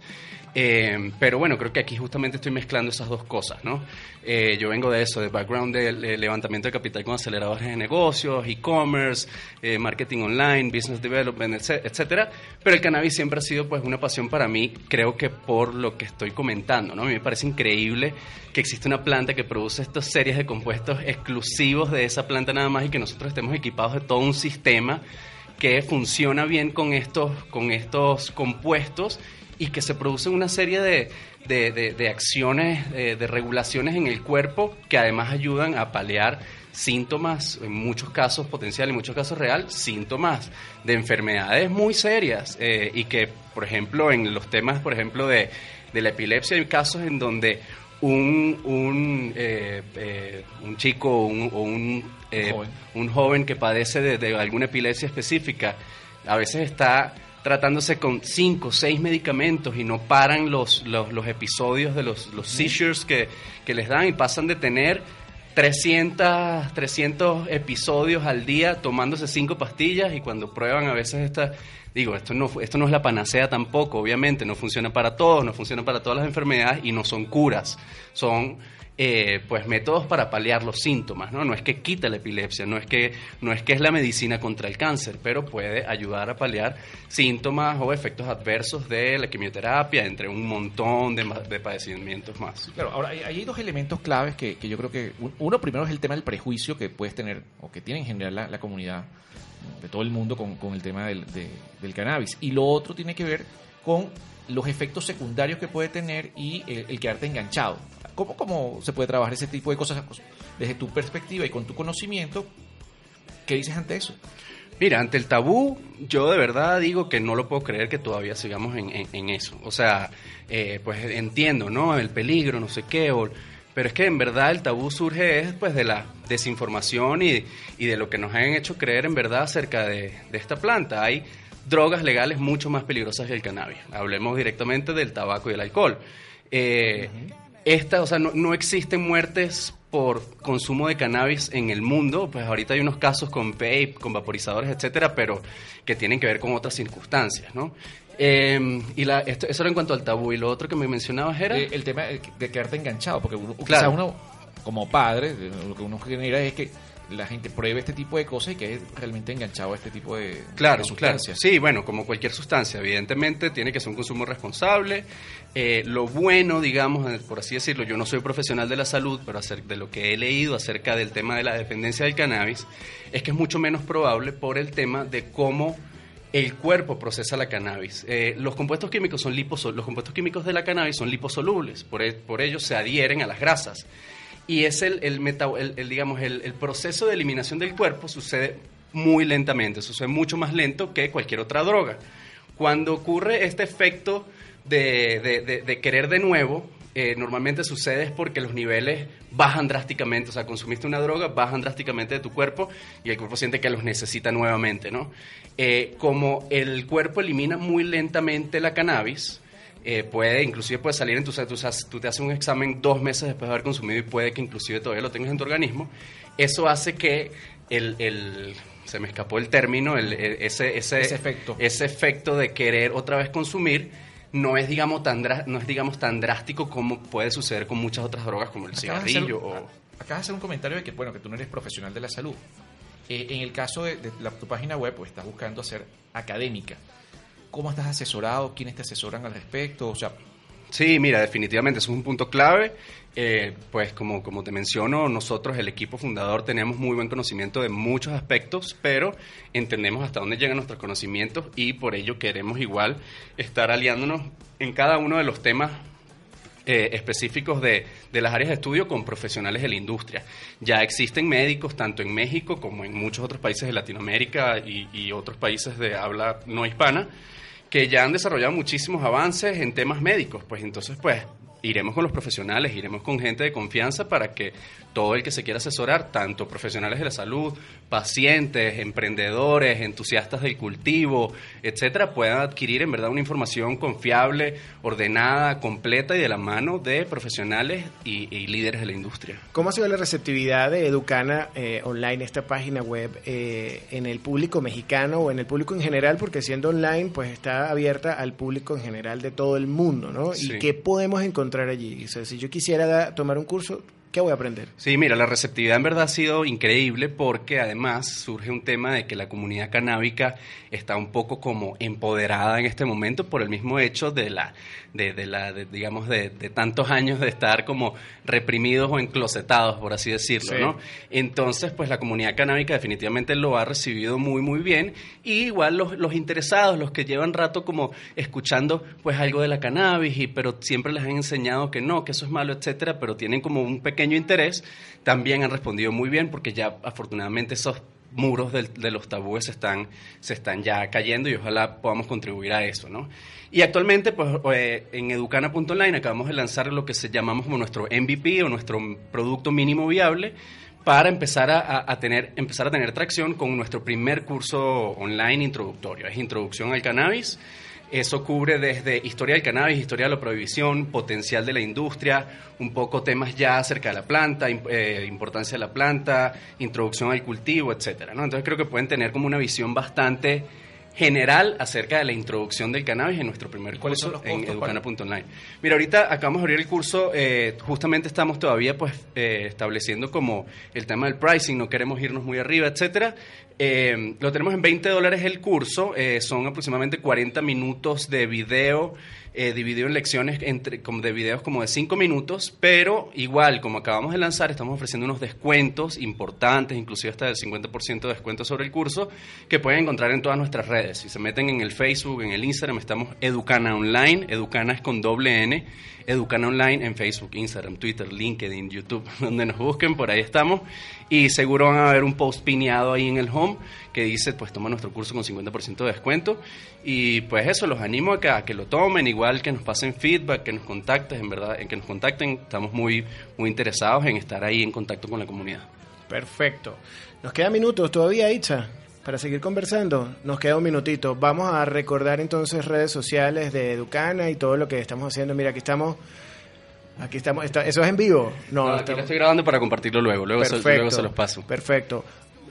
Eh, pero bueno, creo que aquí justamente estoy mezclando esas dos cosas, ¿no? Eh, yo vengo de eso, de background eh, levantamiento de capital con aceleradores de negocios, e-commerce, eh, marketing online, business development, etc- etcétera. Pero el cannabis siempre ha sido pues una pasión para mí, creo que por lo que estoy comentando, ¿no? A mí me parece increíble que existe una planta que produce estas series de compuestos exclusivos de esa planta nada más y que nosotros estemos equipados de todo un sistema que funciona bien con estos, con estos compuestos y que se producen una serie de, de- de- acciones, eh, de regulaciones en el cuerpo que además ayudan a paliar síntomas, en muchos casos potencial, en muchos casos real, síntomas de enfermedades muy serias eh, y que, por ejemplo, en los temas, por ejemplo, de, de la epilepsia hay casos en donde un, un, eh, eh, un chico o un, o un, eh, joven. un joven que padece de, de alguna epilepsia específica, a veces está tratándose con cinco o seis medicamentos y no paran los, los, los episodios de los, los seizures que, que les dan y pasan de tener 300, 300 episodios al día tomándose cinco pastillas y cuando prueban a veces esta, digo, esto no, esto no es la panacea tampoco, obviamente, no funciona para todos, no funciona para todas las enfermedades y no son curas, son eh, pues métodos para paliar los síntomas, ¿no? No es que quita la epilepsia, no es que no es que es la medicina contra el cáncer, pero puede ayudar a paliar síntomas o efectos adversos de la quimioterapia, entre un montón de, padecimientos más. Claro, ahora hay, dos elementos claves que, yo creo que un- uno primero es el tema del prejuicio que puedes tener o que tiene en general la comunidad de todo el mundo con, con el tema del, de- del cannabis y lo otro tiene que ver con los efectos secundarios que puede tener y el, quedarte enganchado. ¿Cómo, ¿Cómo se puede trabajar ese tipo de cosas desde tu perspectiva y con tu conocimiento? ¿Qué dices ante eso? Mira, ante el tabú, yo de verdad digo que no lo puedo creer que todavía sigamos en, en- en eso. O sea, eh, pues entiendo, ¿no? El peligro, no sé qué, o- pero es que en verdad el tabú surge es, pues, de la desinformación y, y de lo que nos han hecho creer en verdad acerca de, de esta planta. Hay drogas legales mucho más peligrosas que el cannabis. Hablemos directamente del tabaco y el alcohol. Eh, esta, o sea, no, no existen muertes por consumo de cannabis en el mundo, pues ahorita hay unos casos con vape, con vaporizadores, etcétera, pero que tienen que ver con otras circunstancias, ¿no? Eh, y la, esto, eso era en cuanto al tabú. Y lo otro que me mencionabas era... Eh, el tema de quedarte enganchado, porque uno, Claro. uno, como padre, lo que uno genera es que la gente pruebe este tipo de cosas y que realmente enganchado a este tipo de, Claro, de claro. sustancias. Sí, bueno, como cualquier sustancia, evidentemente tiene que ser un consumo responsable. Eh, lo bueno, digamos, por así decirlo, yo no soy profesional de la salud, pero de lo que he leído acerca del tema de la dependencia del cannabis, es que es mucho menos probable por el tema de cómo el cuerpo procesa la cannabis. Eh, los compuestos químicos son liposol- los compuestos químicos de la cannabis son liposolubles, por, e- por ello se adhieren a las grasas. Y es el, el, meta- el- digamos, el, proceso de eliminación del cuerpo sucede muy lentamente, sucede mucho más lento que cualquier otra droga. Cuando ocurre este efecto de- de querer de nuevo, eh, normalmente sucede es porque los niveles bajan drásticamente, o sea, consumiste una droga, bajan drásticamente de tu cuerpo y el cuerpo siente que los necesita nuevamente, ¿no? Eh, como el cuerpo elimina muy lentamente la cannabis, eh, puede, inclusive puede salir en tu, tú, tú te haces un examen dos meses después de haber consumido y puede que inclusive todavía lo tengas en tu organismo. Eso hace que el, el- se me escapó el término, el- el- ese, ese, Ese efecto. ese efecto de querer otra vez consumir, no es, digamos, tan, no es, digamos, tan drástico como puede suceder con muchas otras drogas como el Acabas de cigarrillo hacer- o... Acabas de hacer un comentario de que, bueno, que tú no eres profesional de la salud. Eh, en el caso de, de la- tu página web, pues estás buscando ser académica. ¿Cómo estás asesorado? ¿Quiénes te asesoran al respecto? O sea, Sí, mira, definitivamente eso es un punto clave. Eh, pues como, como te menciono, nosotros, el equipo fundador, tenemos muy buen conocimiento de muchos aspectos, pero entendemos hasta dónde llegan nuestros conocimientos y por ello queremos igual estar aliándonos en cada uno de los temas eh, específicos de, de las áreas de estudio con profesionales de la industria. Ya existen médicos tanto en México como en muchos otros países de Latinoamérica y, y otros países de habla no hispana que ya han desarrollado muchísimos avances en temas médicos. Pues entonces, pues iremos con los profesionales, iremos con gente de confianza para que todo el que se quiera asesorar, tanto profesionales de la salud, pacientes, emprendedores, entusiastas del cultivo, etcétera, puedan adquirir en verdad una información confiable, ordenada, completa y de la mano de profesionales y, y líderes de la industria. ¿Cómo ha sido la receptividad de Educana eh, online, esta página web, eh, en el público mexicano o en el público en general? Porque siendo online, pues está abierta al público en general de todo el mundo, ¿no? Sí. ¿Y qué podemos encontrar allí? O sea, si yo quisiera tomar un curso, ¿qué voy a aprender? Sí, mira, la receptividad en verdad ha sido increíble porque además surge un tema de que la comunidad canábica está un poco como empoderada en este momento por el mismo hecho de la, de, de la, de, digamos, de, de tantos años de estar como reprimidos o enclosetados, por así decirlo, Sí. ¿no? Entonces, pues la comunidad canábica definitivamente lo ha recibido muy, muy bien. Y igual los, los interesados, los que llevan rato como escuchando pues algo de la cannabis, y, pero siempre les han enseñado que no, que eso es malo, etcétera, pero tienen como un pequeño interés, también han respondido muy bien porque ya afortunadamente esos muros del- de los tabúes se están, se están ya cayendo y ojalá podamos contribuir a eso, ¿no? Y actualmente, pues, eh, en educana.online acabamos de lanzar lo que se llamamos como nuestro MVP o nuestro producto mínimo viable para empezar a- a tener, empezar a tener tracción con nuestro primer curso online introductorio. Es Introducción al Cannabis. Eso cubre desde historia del cannabis, historia de la prohibición, potencial de la industria, un poco temas ya acerca de la planta, eh, importancia de la planta, introducción al cultivo, etcétera. ¿no? Entonces creo que pueden tener como una visión bastante general acerca de la introducción del cannabis en nuestro primer curso los en educana.online. Mira, ahorita acabamos de abrir el curso, eh, justamente estamos todavía pues eh, estableciendo como el tema del pricing, no queremos irnos muy arriba, etcétera. Eh, lo tenemos en 20 dólares el curso, eh, son aproximadamente 40 minutos de video eh, dividido en lecciones entre, como de videos como de 5 minutos, pero igual, como acabamos de lanzar, estamos ofreciendo unos descuentos importantes, inclusive hasta del 50% de descuento sobre el curso, que pueden encontrar en todas nuestras redes. Si se meten en el Facebook, en el Instagram, estamos Educana Online, Educana es con doble N, Educana Online en Facebook, Instagram, Twitter, LinkedIn, YouTube, donde nos busquen, por ahí estamos. Y seguro van a ver un post pineado ahí en el home que dice, pues toma nuestro curso con 50% de descuento. Y pues eso, los animo a que, a que lo tomen, igual que nos pasen feedback, que nos contacten, en verdad, que nos contacten. Estamos muy, muy interesados en estar ahí en contacto con la comunidad. Perfecto. Nos quedan minutos todavía, Itza, para seguir conversando. Nos queda un minutito. Vamos a recordar entonces redes sociales de Educana y todo lo que estamos haciendo. Mira, aquí estamos. Aquí estamos. está- ¿Eso es en vivo? No, No, aquí estamos- lo estoy grabando para compartirlo luego, luego, se, luego se los paso. Perfecto.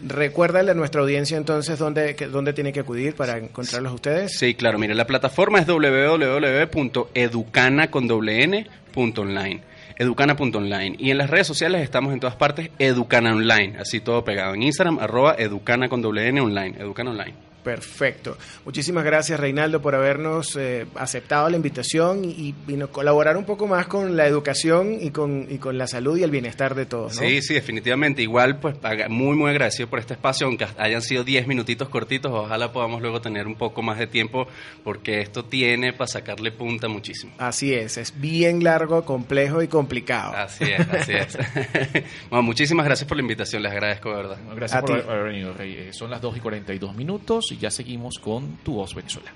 Recuérdale a nuestra audiencia entonces dónde, dónde tiene que acudir para encontrarlos ustedes. Sí, claro, mire, la plataforma es www.educana.online. Educana.online. Y en las redes sociales estamos en todas partes, Educana Online, así todo pegado. En Instagram, arroba Educana con doble N online, Educana Online. Perfecto. Muchísimas gracias, Reinaldo, por habernos eh, aceptado la invitación y, y nos colaborar un poco más con la educación y con, y con la salud y el bienestar de todos. ¿no? Sí, sí, definitivamente. Igual, pues muy, muy agradecido por este espacio, aunque hayan sido 10 minutitos cortitos, ojalá podamos luego tener un poco más de tiempo, porque esto tiene para sacarle punta muchísimo. Así es, es bien largo, complejo y complicado. Así es, así es. bueno, muchísimas gracias por la invitación, les agradezco de verdad. Gracias A por ti. haber venido, Rey. Eh, Son las 2 y 42 minutos y ya seguimos con Tu Voz Venezuela.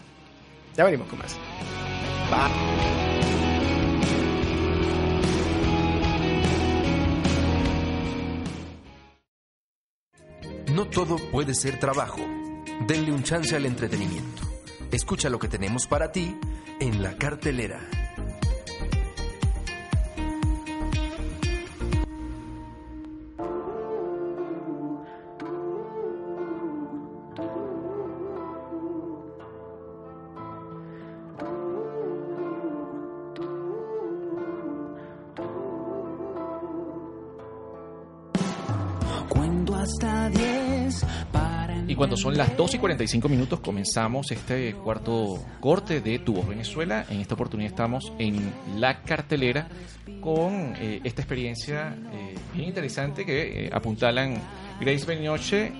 Ya venimos con más. No todo puede ser trabajo. Denle un chance al entretenimiento. Escucha lo que tenemos para ti en la cartelera. Y cuando son las 2 y 45 minutos comenzamos este cuarto corte de Tu Voz Venezuela. En esta oportunidad estamos en la cartelera con eh, esta experiencia eh, bien interesante que eh, apuntalan Grace Benioche,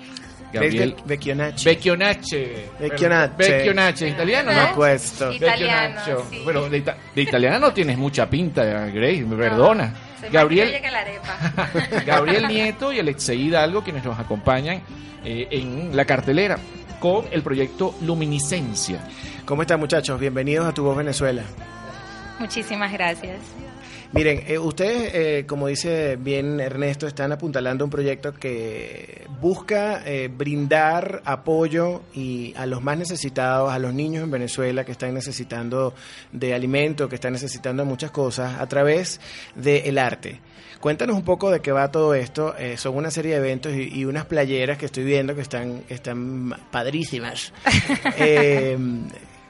Gabriel Vecchionacci. Vecchionache. Vecchionacci. Vecchionache, italiano, ¿no? Me cuesto. Italiano, Vecchionaccio. sí. Bueno, de, ita- de italiana no tienes mucha pinta, Grace, me perdona. Soy más Gabriel, que la arepa. Gabriel Nieto y Alexei Hidalgo, quienes nos acompañan eh, en la cartelera con el proyecto Luminiscencia. ¿Cómo están muchachos? Bienvenidos a Tu Voz Venezuela. Muchísimas gracias. Miren, eh, ustedes, eh, como dice bien Ernesto, están apuntalando un proyecto que busca eh, brindar apoyo y a los más necesitados, a los niños en Venezuela que están necesitando de alimento, que están necesitando muchas cosas, a través del arte. Cuéntanos un poco de qué va todo esto. Eh, son una serie de eventos y, y unas playeras que estoy viendo que están, están padrísimas. Eh,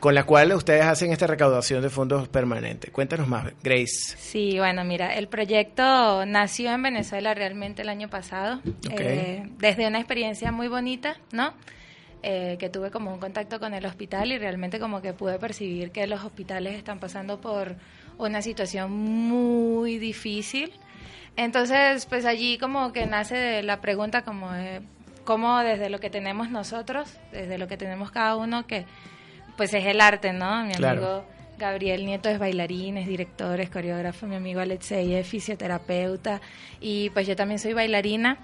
con la cual ustedes hacen esta recaudación de fondos permanente. Cuéntanos más, Grace. Sí, bueno, mira, el proyecto nació en Venezuela realmente el año pasado, Ok. eh, desde una experiencia muy bonita, ¿no? Eh, que tuve como un contacto con el hospital y realmente como que pude percibir que los hospitales están pasando por una situación muy difícil. Entonces, pues allí como que nace de la pregunta como de cómo desde lo que tenemos nosotros, desde lo que tenemos cada uno, que pues es el arte, ¿no? Mi Claro. amigo Gabriel Nieto es bailarín, es director, es coreógrafo, mi amigo Alexei es fisioterapeuta y pues yo también soy bailarina.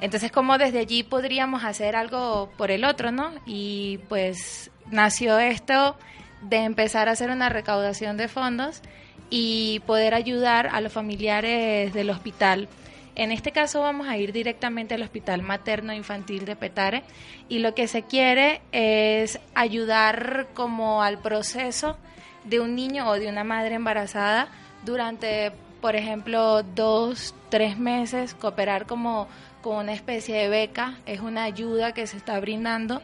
Entonces, como desde allí podríamos hacer algo por el otro, ¿no? Y pues nació esto de empezar a hacer una recaudación de fondos y poder ayudar a los familiares del hospital. En este caso vamos a ir directamente al Hospital Materno Infantil de Petare y lo que se quiere es ayudar como al proceso de un niño o de una madre embarazada durante, por ejemplo, dos, tres meses, cooperar como con una especie de beca, es una ayuda que se está brindando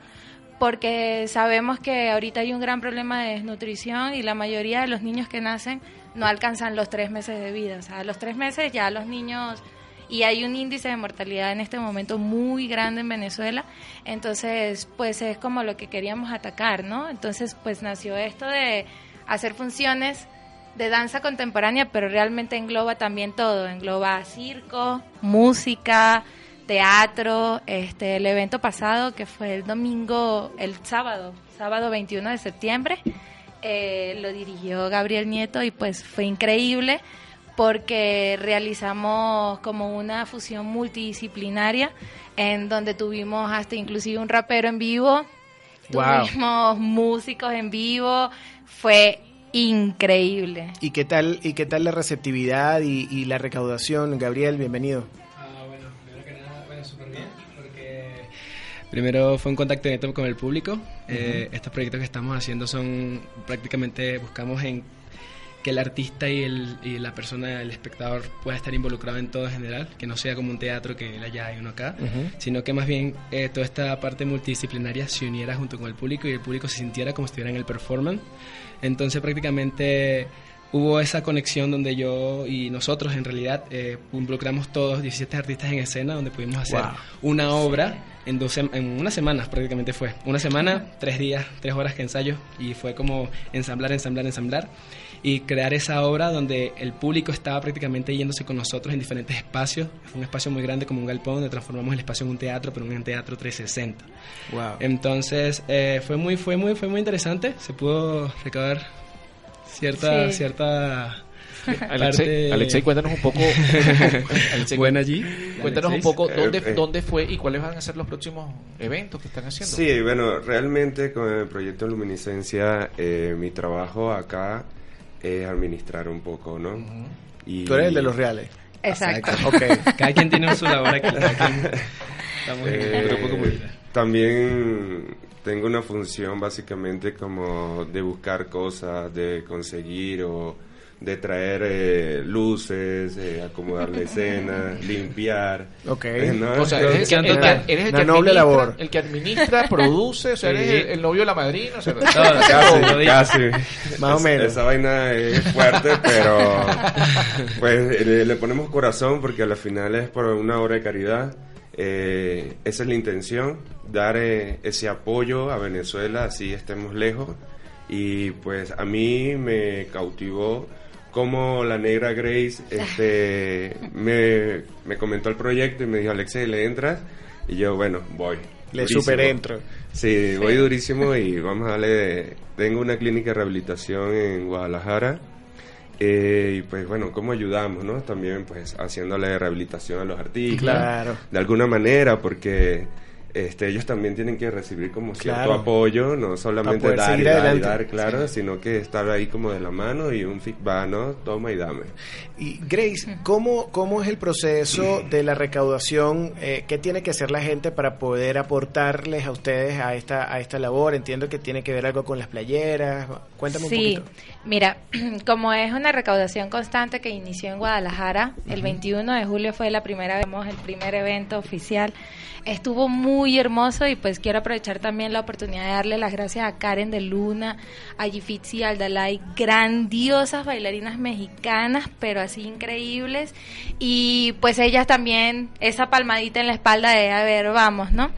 porque sabemos que ahorita hay un gran problema de desnutrición y la mayoría de los niños que nacen no alcanzan los tres meses de vida. O sea, a los tres meses ya los niños... Y hay un índice de mortalidad en este momento muy grande en Venezuela. Entonces, pues es como lo que queríamos atacar, ¿no? Entonces, pues nació esto de hacer funciones de danza contemporánea, pero realmente engloba también todo. Engloba circo, música, teatro, este, el evento pasado que fue el domingo, el sábado, sábado 21 de septiembre, eh, lo dirigió Gabriel Nieto y pues fue increíble porque realizamos como una fusión multidisciplinaria en donde tuvimos hasta inclusive un rapero en vivo, Wow. tuvimos músicos en vivo, fue increíble. ¿Y qué tal, y qué tal la receptividad y, y la recaudación? Gabriel, bienvenido. Ah, bueno, primero que nada, bueno, súper bien, porque primero fue un contacto directo con el público. Eh, estos proyectos que estamos haciendo son prácticamente, buscamos en que el artista y, el, y la persona, el espectador, pueda estar involucrado en todo en general, que no sea como un teatro que allá hay uno acá, Ujú. sino que más bien eh, toda esta parte multidisciplinaria se uniera junto con el público y el público se sintiera como si estuviera en el performance. Entonces prácticamente hubo esa conexión donde yo y nosotros en realidad eh, involucramos todos 17 artistas en escena donde pudimos hacer Wow. una obra en, dos en unas semanas prácticamente fue. Una semana, tres días, tres horas que ensayo y fue como ensamblar, ensamblar, ensamblar y crear esa obra donde el público estaba prácticamente yéndose con nosotros en diferentes espacios. Fue un espacio muy grande como un galpón donde transformamos el espacio en un teatro, pero en un teatro 360. Wow. Entonces eh, fue muy, fue muy, fue muy interesante. Se pudo recabar cierta, Sí. cierta Alexei, Alexei, cuéntanos un poco. Alexei, Buena allí. Cuéntanos un poco dónde, Eh, eh. dónde fue y cuáles van a ser los próximos eventos que están haciendo. Sí, bueno, realmente con el proyecto Luminiscencia, eh, mi trabajo acá es administrar un poco, ¿no? y, Tú eres el de los reales. Exacto. Ok. Cada quien tiene su labor aquí. Estamos en Eh, grupo comunitario. También tengo una función básicamente como de buscar cosas, de conseguir o de traer eh, luces, eh, acomodar la escena, limpiar. Ok. Eh, ¿no? O sea, eres, el, el que, eres el Una que noble administra, labor. el que administra, produce, o sea, eres el, el novio de la madrina. O sea, casi, casi. Más o Es- menos. Esa vaina es fuerte, pero pues le, le ponemos corazón porque a la final es por una obra de caridad. Eh, esa es la intención, dar eh, ese apoyo a Venezuela, así estemos lejos. Y pues a mí me cautivó como la negra Grace este, me, me comentó el proyecto y me dijo, Alexei, ¿le entras? Y yo, bueno, voy. Le Durísimo. super entro. Sí, voy durísimo y vamos a darle. de- tengo una clínica de rehabilitación en Guadalajara. eh, y pues bueno, ¿cómo ayudamos, no? También pues haciéndole rehabilitación a los artistas. Claro. De alguna manera, porque este, ellos también tienen que recibir como cierto Claro. apoyo, no solamente dar y dar y adelante. dar, claro, Sí. sino que estar ahí como de la mano y un feedback, ¿no? Toma y dame. Y Grace, ¿cómo, ¿cómo es el proceso de la recaudación? Eh, ¿Qué tiene que hacer la gente para poder aportarles a ustedes a esta, a esta labor? Entiendo que tiene que ver algo con las playeras. Cuéntame un Sí, poquito. mira, como es una recaudación constante que inició en Guadalajara, el 21 de julio fue la primera vez, el primer evento oficial. Estuvo muy hermoso y pues quiero aprovechar también la oportunidad de darle las gracias a Karen de Luna, a Yifitsi Aldalay, grandiosas bailarinas mexicanas, pero así increíbles. Y pues ellas también, esa palmadita en la espalda de, a ver, vamos, ¿no?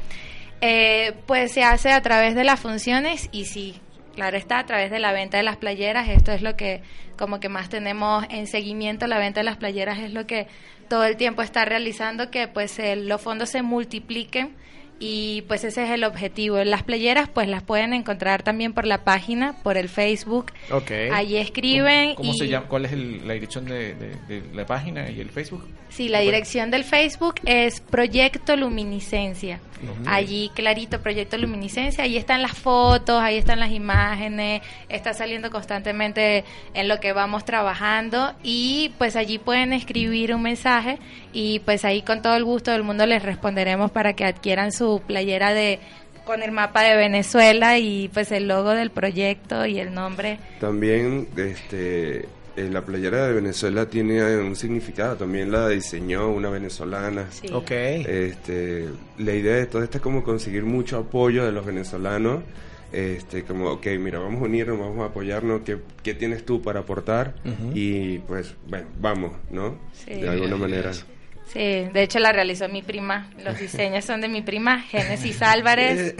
Eh, pues se hace a través de las funciones y sí, claro está, a través de la venta de las playeras. Esto es lo que como que más tenemos en seguimiento. La venta de las playeras es lo que todo el tiempo está realizando que pues el- los fondos se multipliquen y pues ese es el objetivo. Las playeras pues las pueden encontrar también por la página, por el Facebook. Ok. Allí escriben ¿Cómo y se llama? ¿Cuál es el- la dirección de, de- de la página y el Facebook? Sí, la dirección del Facebook es Proyecto Luminiscencia. Allí clarito, Proyecto Luminiscencia, ahí están las fotos, ahí están las imágenes, está saliendo constantemente en lo que vamos trabajando y pues allí pueden escribir un mensaje y pues ahí con todo el gusto del mundo les responderemos para que adquieran su playera de con el mapa de Venezuela y pues el logo del proyecto y el nombre. También este, eh, la playera de Venezuela tiene un significado, también la diseñó una venezolana. Sí. Ok. Este, la idea de todo esto es como conseguir mucho apoyo de los venezolanos. Este, como, ok, mira, vamos a unirnos, vamos a apoyarnos, ¿qué, qué tienes tú para aportar? Ujú. Y pues, bueno, vamos, ¿no? Sí. De alguna manera. Sí, de hecho la realizó mi prima. Los diseños son de mi prima, Génesis Álvarez.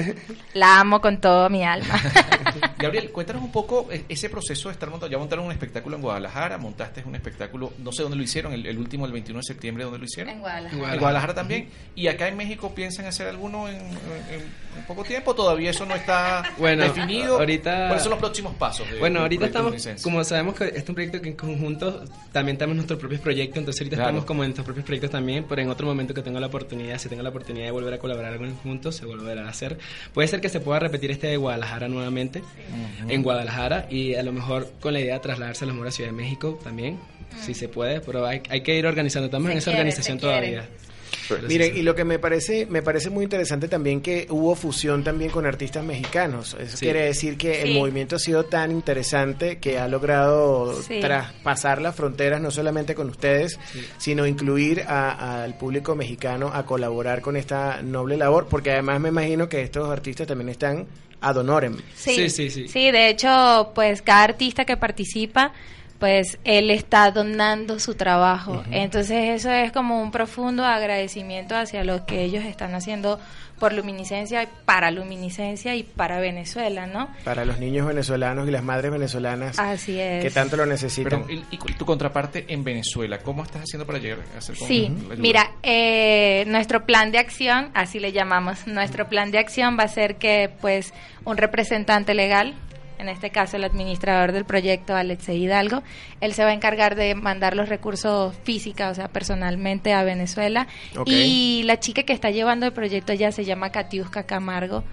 La amo con todo mi alma. Gabriel, cuéntanos un poco eh, ese proceso de estar montando. Ya montaron un espectáculo en Guadalajara, montaste un espectáculo, no sé dónde lo hicieron, el, el último, el 21 de septiembre, ¿dónde lo hicieron? En Guadalajara. En Guadalajara también. ¿Y acá en México piensan hacer alguno en, en- en poco tiempo? ¿Todavía eso no está Bueno, definido? ahorita- ¿Cuáles son los próximos pasos? de- Bueno, ahorita estamos, como sabemos que este es un proyecto que en conjunto también tenemos nuestros propios proyectos, entonces ahorita Claro. estamos como en nuestros propios proyectos también, pero en otro momento que tenga la oportunidad, si tenga la oportunidad de volver a colaborar con juntos, se volverá a hacer. Puede ser que se pueda repetir este de Guadalajara nuevamente, en Guadalajara, y a lo mejor con la idea de trasladarse a lo mejor a Ciudad de México también, si se puede, pero hay, hay que ir organizando, estamos Se en esa quiere, organización todavía. Miren, y lo que me parece, me parece muy interesante también que hubo fusión también con artistas mexicanos. Eso Sí. quiere decir que el Sí. movimiento ha sido tan interesante que ha logrado Sí. traspasar las fronteras, no solamente con ustedes, sino incluir a- al público mexicano a colaborar con esta noble labor, porque además me imagino que estos artistas también están ad honorem. Sí, Sí, sí, sí. Sí, de hecho, pues cada artista que participa, pues él está donando su trabajo. Entonces eso es como un profundo agradecimiento hacia lo que ellos están haciendo por Luminiscencia, y para Luminiscencia y para Venezuela, ¿no? Para los niños venezolanos y las madres venezolanas Así es. que tanto lo necesitan. Pero, y, y tu contraparte en Venezuela, ¿cómo estás haciendo para llegar a hacer con Sí, mira, eh, nuestro plan de acción, así le llamamos, nuestro plan de acción va a ser que pues un representante legal, en este caso el administrador del proyecto, Alexei Hidalgo, él se va a encargar de mandar los recursos físicos, o sea, personalmente a Venezuela. Y la chica que está llevando el proyecto ya se llama Katiuska Camargo.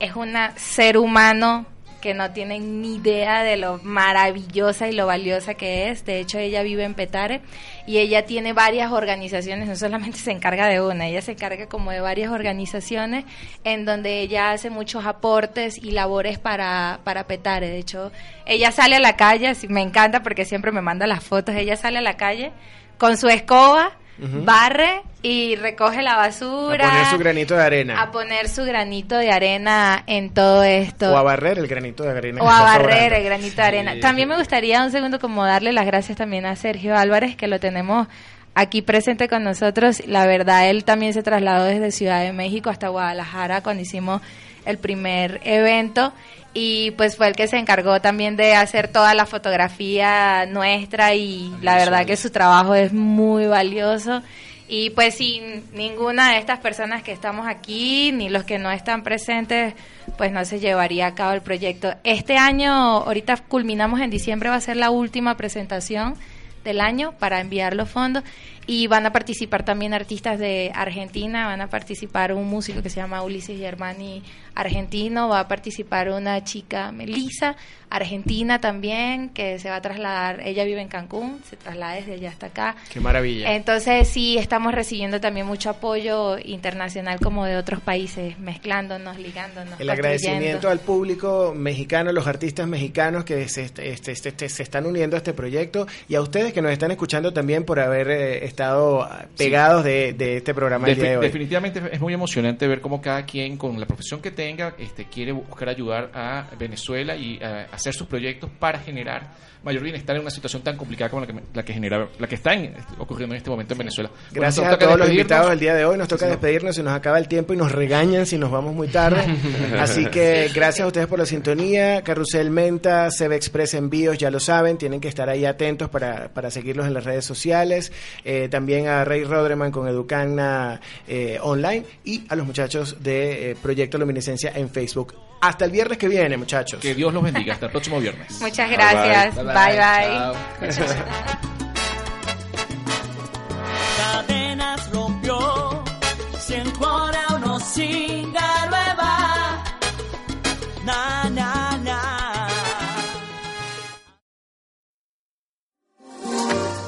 Es una ser humano que no tienen ni idea de lo maravillosa y lo valiosa que es. De hecho, ella vive en Petare y ella tiene varias organizaciones, no solamente se encarga de una, ella se encarga como de varias organizaciones en donde ella hace muchos aportes y labores para, para Petare. De hecho, ella sale a la calle, me encanta porque siempre me manda las fotos, ella sale a la calle con su escoba, Barre y recoge la basura A poner su granito de arena. a poner su granito de arena en todo esto. O a barrer el granito de arena. O a barrer sobrando. el granito de arena. También me gustaría un segundo como darle las gracias también a Sergio Álvarez, que lo tenemos aquí presente con nosotros. La verdad, él también se trasladó desde Ciudad de México hasta Guadalajara cuando hicimos el primer evento y pues fue el que se encargó también de hacer toda la fotografía nuestra y la verdad que su trabajo es muy valioso. Y pues sin ninguna de estas personas que estamos aquí ni los que no están presentes pues no se llevaría a cabo el proyecto. Este año, ahorita culminamos en diciembre, va a ser la última presentación del año para enviar los fondos y van a participar también artistas de Argentina, van a participar un músico que se llama Ulises Germani argentino, va a participar una chica Melissa argentina también que se va a trasladar, ella vive en Cancún, se traslada desde allá hasta acá. Qué maravilla. Entonces sí estamos recibiendo también mucho apoyo internacional como de otros países, mezclándonos, ligándonos. El agradecimiento al público mexicano, a los artistas mexicanos que se, este, este, este, se están uniendo a este proyecto y a ustedes que nos están escuchando también por haber eh, estado pegados de, de, este programa el día de hoy. Definitivamente es muy emocionante ver cómo cada quien con la profesión que tenga este, quiere buscar ayudar a Venezuela y a, hacer sus proyectos para generar mayor bienestar en una situación tan complicada como la que, la que genera, la que está ocurriendo en este momento en Venezuela. Gracias a todos los invitados del día de hoy. Nos toca despedirnos, se nos acaba el tiempo y nos regañan si nos vamos muy tarde. Así que gracias a ustedes por la sintonía. Carrusel Menta, CB Express Envíos, ya lo saben, tienen que estar ahí atentos para, para seguirlos en las redes sociales. Eh, también a Rey Rodreman con Educana eh, Online y a los muchachos de eh, Proyecto Luminiscencia en Facebook. Hasta el viernes que viene, muchachos. Que Dios los bendiga. Hasta el próximo viernes. Muchas gracias. Bye bye.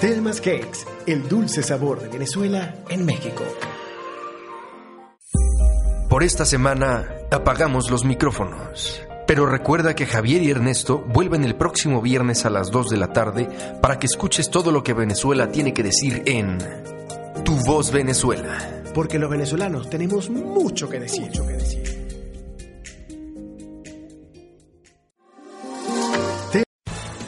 Telmas Cakes, el dulce sabor de Venezuela en México. Por esta semana apagamos los micrófonos. Pero recuerda que Javier y Ernesto vuelven el próximo viernes a las 2 de la tarde para que escuches todo lo que Venezuela tiene que decir en Tu Voz Venezuela. Porque los venezolanos tenemos mucho que decir. Mucho que decir.